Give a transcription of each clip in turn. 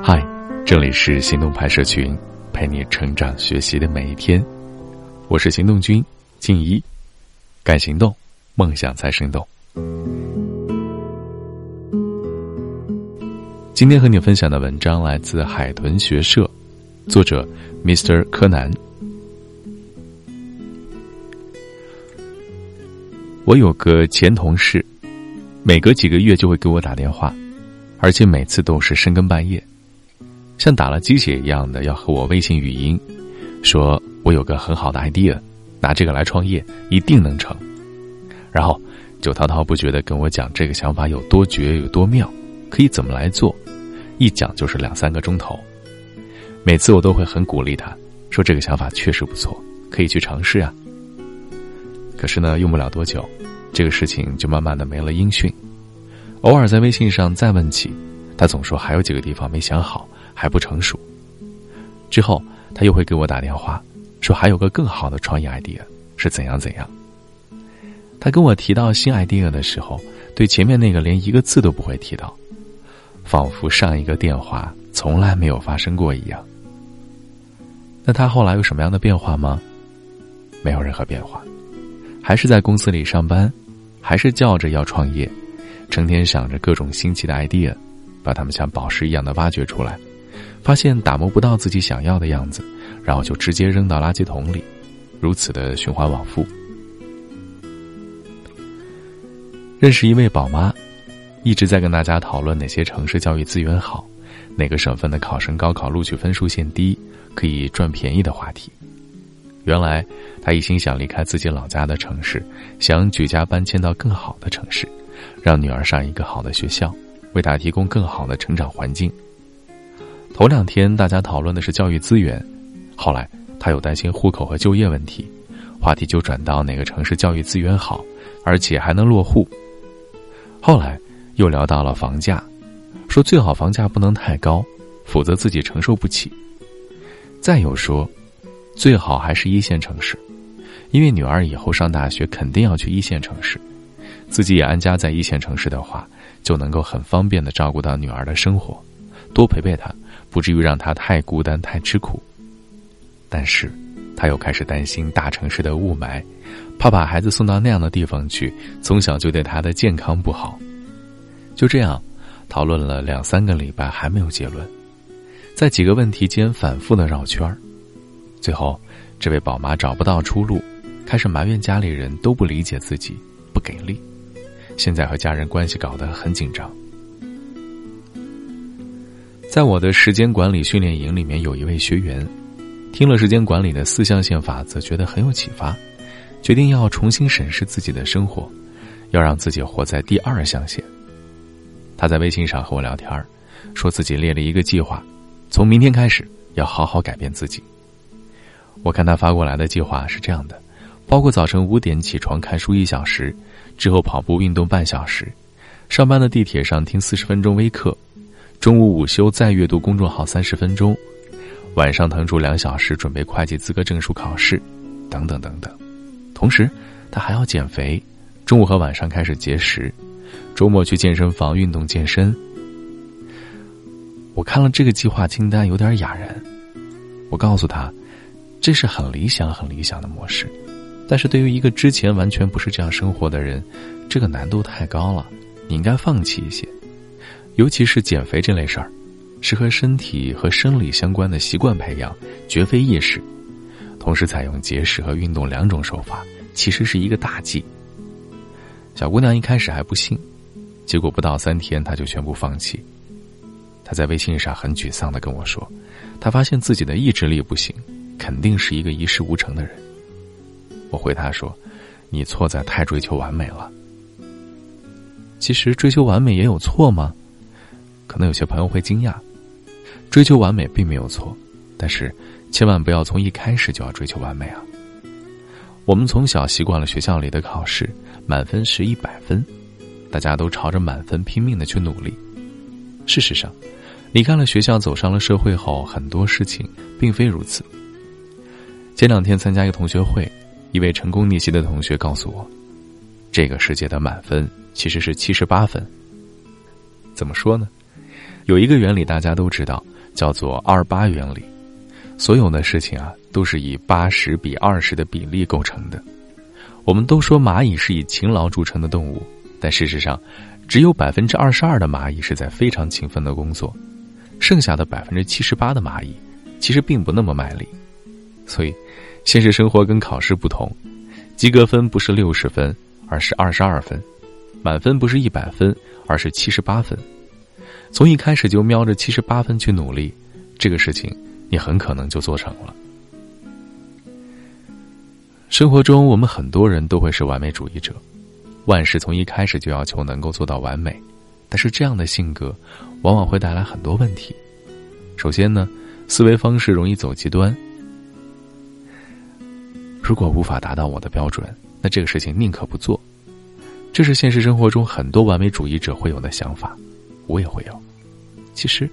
嗨，这里是行动派社群，陪你成长学习的每一天。我是行动君静一，敢行动，梦想才生动。今天和你分享的文章来自海豚学社，作者 Mr. 柯南。我有个前同事，每隔几个月就会给我打电话，而且每次都是深更半夜。像打了鸡血一样的要和我微信语音，说我有个很好的 idea，拿这个来创业一定能成，然后就滔滔不绝的跟我讲这个想法有多绝有多妙，可以怎么来做，一讲就是两三个钟头。每次我都会很鼓励他，说这个想法确实不错，可以去尝试啊。可是呢，用不了多久，这个事情就慢慢的没了音讯，偶尔在微信上再问起，他总说还有几个地方没想好。还不成熟。之后，他又会给我打电话，说还有个更好的创业 idea，是怎样怎样。他跟我提到新 idea 的时候，对前面那个连一个字都不会提到，仿佛上一个电话从来没有发生过一样。那他后来有什么样的变化吗？没有任何变化，还是在公司里上班，还是叫着要创业，成天想着各种新奇的 idea，把他们像宝石一样的挖掘出来。发现打磨不到自己想要的样子，然后就直接扔到垃圾桶里，如此的循环往复。认识一位宝妈，一直在跟大家讨论哪些城市教育资源好，哪个省份的考生高考录取分数线低，可以赚便宜的话题。原来她一心想离开自己老家的城市，想举家搬迁到更好的城市，让女儿上一个好的学校，为她提供更好的成长环境。头两天大家讨论的是教育资源，后来他又担心户口和就业问题，话题就转到哪个城市教育资源好，而且还能落户。后来又聊到了房价，说最好房价不能太高，否则自己承受不起。再有说，最好还是一线城市，因为女儿以后上大学肯定要去一线城市，自己也安家在一线城市的话，就能够很方便的照顾到女儿的生活，多陪陪她。不至于让他太孤单、太吃苦，但是，他又开始担心大城市的雾霾，怕把孩子送到那样的地方去，从小就对他的健康不好。就这样，讨论了两三个礼拜还没有结论，在几个问题间反复的绕圈儿，最后，这位宝妈找不到出路，开始埋怨家里人都不理解自己，不给力，现在和家人关系搞得很紧张。在我的时间管理训练营里面，有一位学员，听了时间管理的四象限法则，觉得很有启发，决定要重新审视自己的生活，要让自己活在第二象限。他在微信上和我聊天说自己列了一个计划，从明天开始要好好改变自己。我看他发过来的计划是这样的，包括早晨五点起床看书一小时，之后跑步运动半小时，上班的地铁上听四十分钟微课。中午午休再阅读公众号三十分钟，晚上腾出两小时准备会计资格证书考试，等等等等。同时，他还要减肥，中午和晚上开始节食，周末去健身房运动健身。我看了这个计划清单，有点哑然。我告诉他，这是很理想、很理想的模式，但是对于一个之前完全不是这样生活的人，这个难度太高了，你应该放弃一些。尤其是减肥这类事儿，是和身体和生理相关的习惯培养，绝非易事。同时采用节食和运动两种手法，其实是一个大忌。小姑娘一开始还不信，结果不到三天，她就全部放弃。她在微信上很沮丧的跟我说，她发现自己的意志力不行，肯定是一个一事无成的人。我回她说：“你错在太追求完美了。其实追求完美也有错吗？”可能有些朋友会惊讶，追求完美并没有错，但是千万不要从一开始就要追求完美啊。我们从小习惯了学校里的考试，满分是一百分，大家都朝着满分拼命的去努力。事实上，离开了学校，走上了社会后，很多事情并非如此。前两天参加一个同学会，一位成功逆袭的同学告诉我，这个世界的满分其实是七十八分。怎么说呢？有一个原理大家都知道，叫做二八原理。所有的事情啊，都是以八十比二十的比例构成的。我们都说蚂蚁是以勤劳著称的动物，但事实上，只有百分之二十二的蚂蚁是在非常勤奋的工作，剩下的百分之七十八的蚂蚁，其实并不那么卖力。所以，现实生活跟考试不同，及格分不是六十分，而是二十二分；满分不是一百分，而是七十八分。从一开始就瞄着七十八分去努力，这个事情你很可能就做成了。生活中，我们很多人都会是完美主义者，万事从一开始就要求能够做到完美，但是这样的性格往往会带来很多问题。首先呢，思维方式容易走极端。如果无法达到我的标准，那这个事情宁可不做。这是现实生活中很多完美主义者会有的想法，我也会有。其实，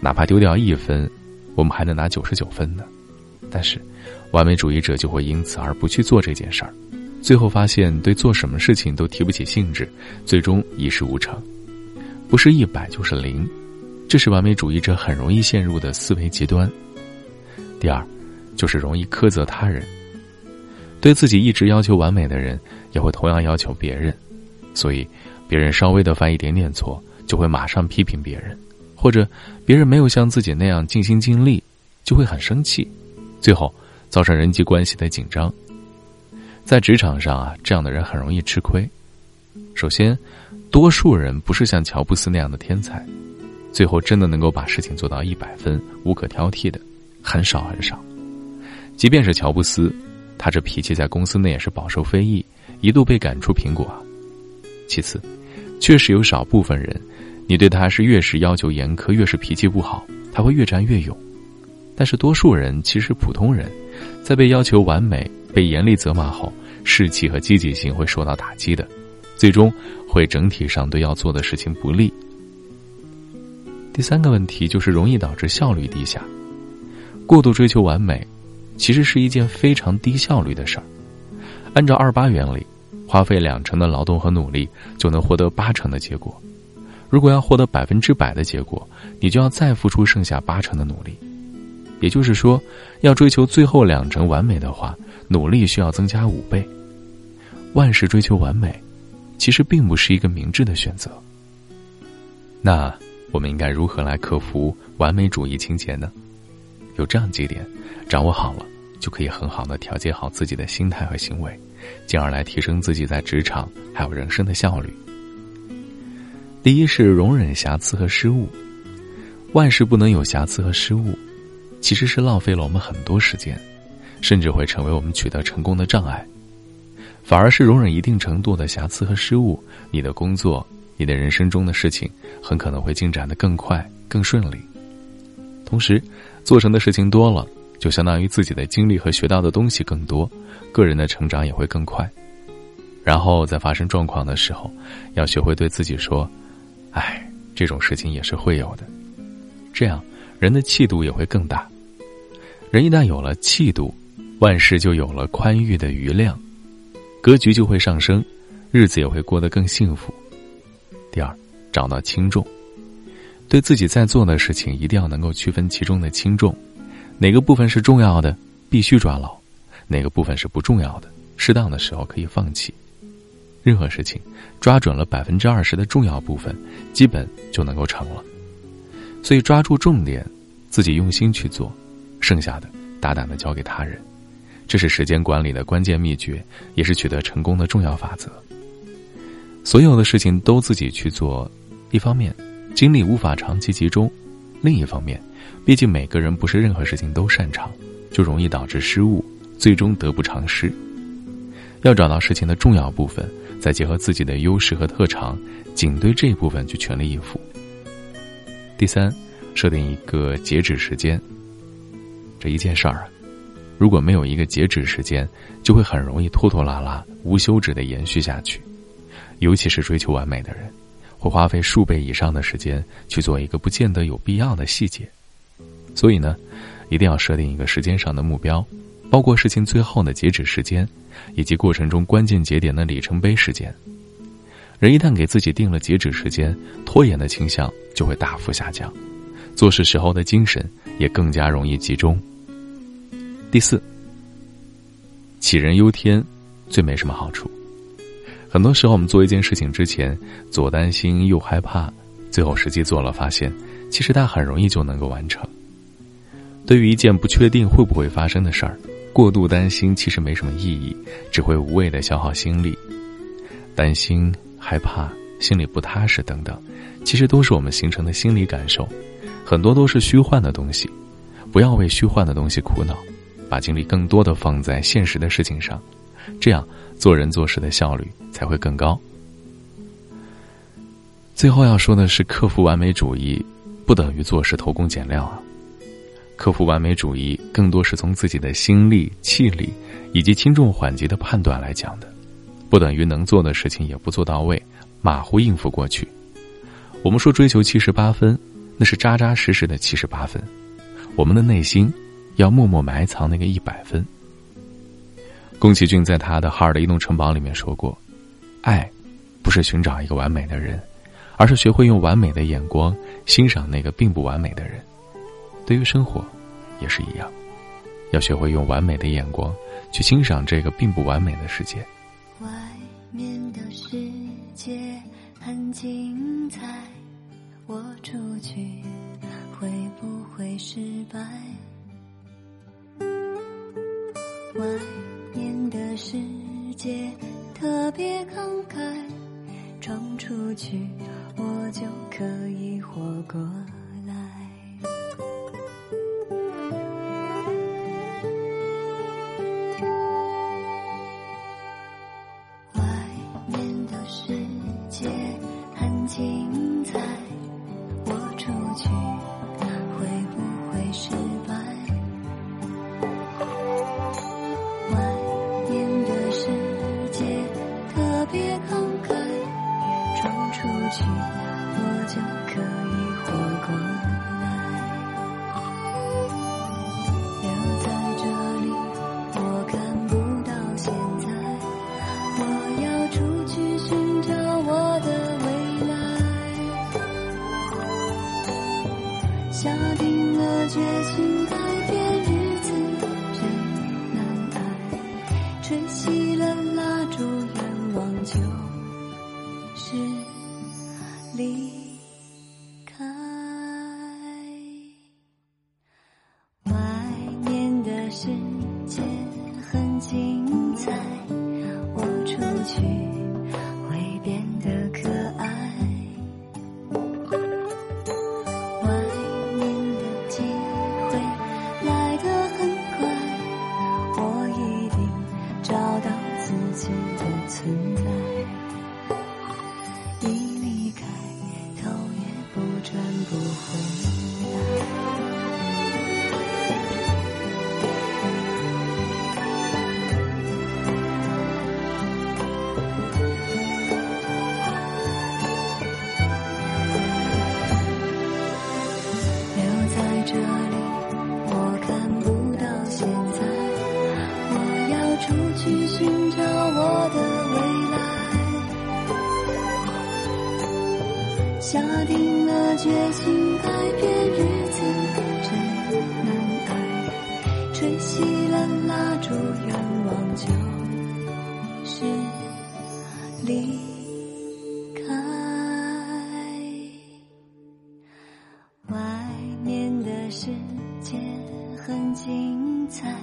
哪怕丢掉一分，我们还能拿九十九分呢。但是，完美主义者就会因此而不去做这件事儿，最后发现对做什么事情都提不起兴致，最终一事无成。不是一百就是零，这是完美主义者很容易陷入的思维极端。第二，就是容易苛责他人。对自己一直要求完美的人，也会同样要求别人，所以别人稍微的犯一点点错，就会马上批评别人，或者别人没有像自己那样尽心尽力，就会很生气。最后，造成人际关系的紧张。在职场上啊，这样的人很容易吃亏。首先，多数人不是像乔布斯那样的天才，最后真的能够把事情做到一百分、无可挑剔的，很少很少。即便是乔布斯，他这脾气在公司内也是饱受非议，一度被赶出苹果。其次，确实有少部分人，你对他是越是要求严苛，越是脾气不好，他会越战越勇。但是多数人其实普通人，在被要求完美、被严厉责骂后，士气和积极性会受到打击的，最终会整体上对要做的事情不利。第三个问题就是容易导致效率低下，过度追求完美，其实是一件非常低效率的事儿。按照二八原理，花费两成的劳动和努力就能获得八成的结果，如果要获得百分之百的结果，你就要再付出剩下八成的努力。也就是说，要追求最后两成完美的话，努力需要增加五倍。万事追求完美，其实并不是一个明智的选择。那我们应该如何来克服完美主义情节呢？有这样几点，掌握好了，就可以很好的调节好自己的心态和行为，进而来提升自己在职场还有人生的效率。第一是容忍瑕疵和失误，万事不能有瑕疵和失误。其实是浪费了我们很多时间，甚至会成为我们取得成功的障碍。反而是容忍一定程度的瑕疵和失误，你的工作、你的人生中的事情，很可能会进展的更快、更顺利。同时，做成的事情多了，就相当于自己的经历和学到的东西更多，个人的成长也会更快。然后在发生状况的时候，要学会对自己说：“哎，这种事情也是会有的。”这样。人的气度也会更大，人一旦有了气度，万事就有了宽裕的余量，格局就会上升，日子也会过得更幸福。第二，找到轻重，对自己在做的事情一定要能够区分其中的轻重，哪个部分是重要的，必须抓牢；哪个部分是不重要的，适当的时候可以放弃。任何事情，抓准了百分之二十的重要部分，基本就能够成了。所以，抓住重点，自己用心去做，剩下的大胆的交给他人，这是时间管理的关键秘诀，也是取得成功的重要法则。所有的事情都自己去做，一方面精力无法长期集中，另一方面，毕竟每个人不是任何事情都擅长，就容易导致失误，最终得不偿失。要找到事情的重要部分，再结合自己的优势和特长，仅对这一部分去全力以赴。第三，设定一个截止时间。这一件事儿啊，如果没有一个截止时间，就会很容易拖拖拉拉、无休止的延续下去。尤其是追求完美的人，会花费数倍以上的时间去做一个不见得有必要的细节。所以呢，一定要设定一个时间上的目标，包括事情最后的截止时间，以及过程中关键节点的里程碑时间。人一旦给自己定了截止时间，拖延的倾向就会大幅下降，做事时候的精神也更加容易集中。第四，杞人忧天，最没什么好处。很多时候，我们做一件事情之前，左担心右害怕，最后实际做了，发现其实它很容易就能够完成。对于一件不确定会不会发生的事儿，过度担心其实没什么意义，只会无谓的消耗心力。担心。害怕、心里不踏实等等，其实都是我们形成的心理感受，很多都是虚幻的东西。不要为虚幻的东西苦恼，把精力更多的放在现实的事情上，这样做人做事的效率才会更高。最后要说的是，克服完美主义不等于做事偷工减料啊。克服完美主义更多是从自己的心力、气力以及轻重缓急的判断来讲的。不等于能做的事情也不做到位，马虎应付过去。我们说追求七十八分，那是扎扎实实的七十八分。我们的内心要默默埋藏那个一百分。宫崎骏在他的《哈尔的移动城堡》里面说过：“爱，不是寻找一个完美的人，而是学会用完美的眼光欣赏那个并不完美的人。”对于生活，也是一样，要学会用完美的眼光去欣赏这个并不完美的世界。外面的世界很精彩，我出去会不会失败？外面的世界特别慷慨，闯出去我就可以活过。去我就可以活过。曾。下定了决心改变日子真难挨，吹熄了蜡烛，愿望就是离开。外面的世界很精彩，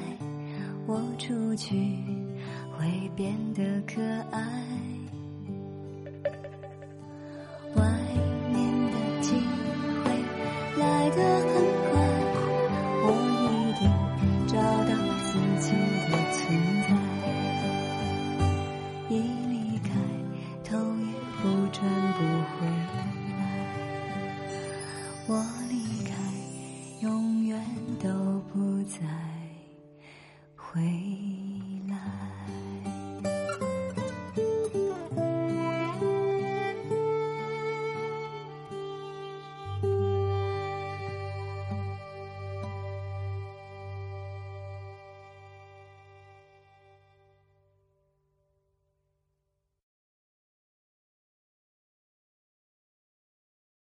我出去会变得可爱。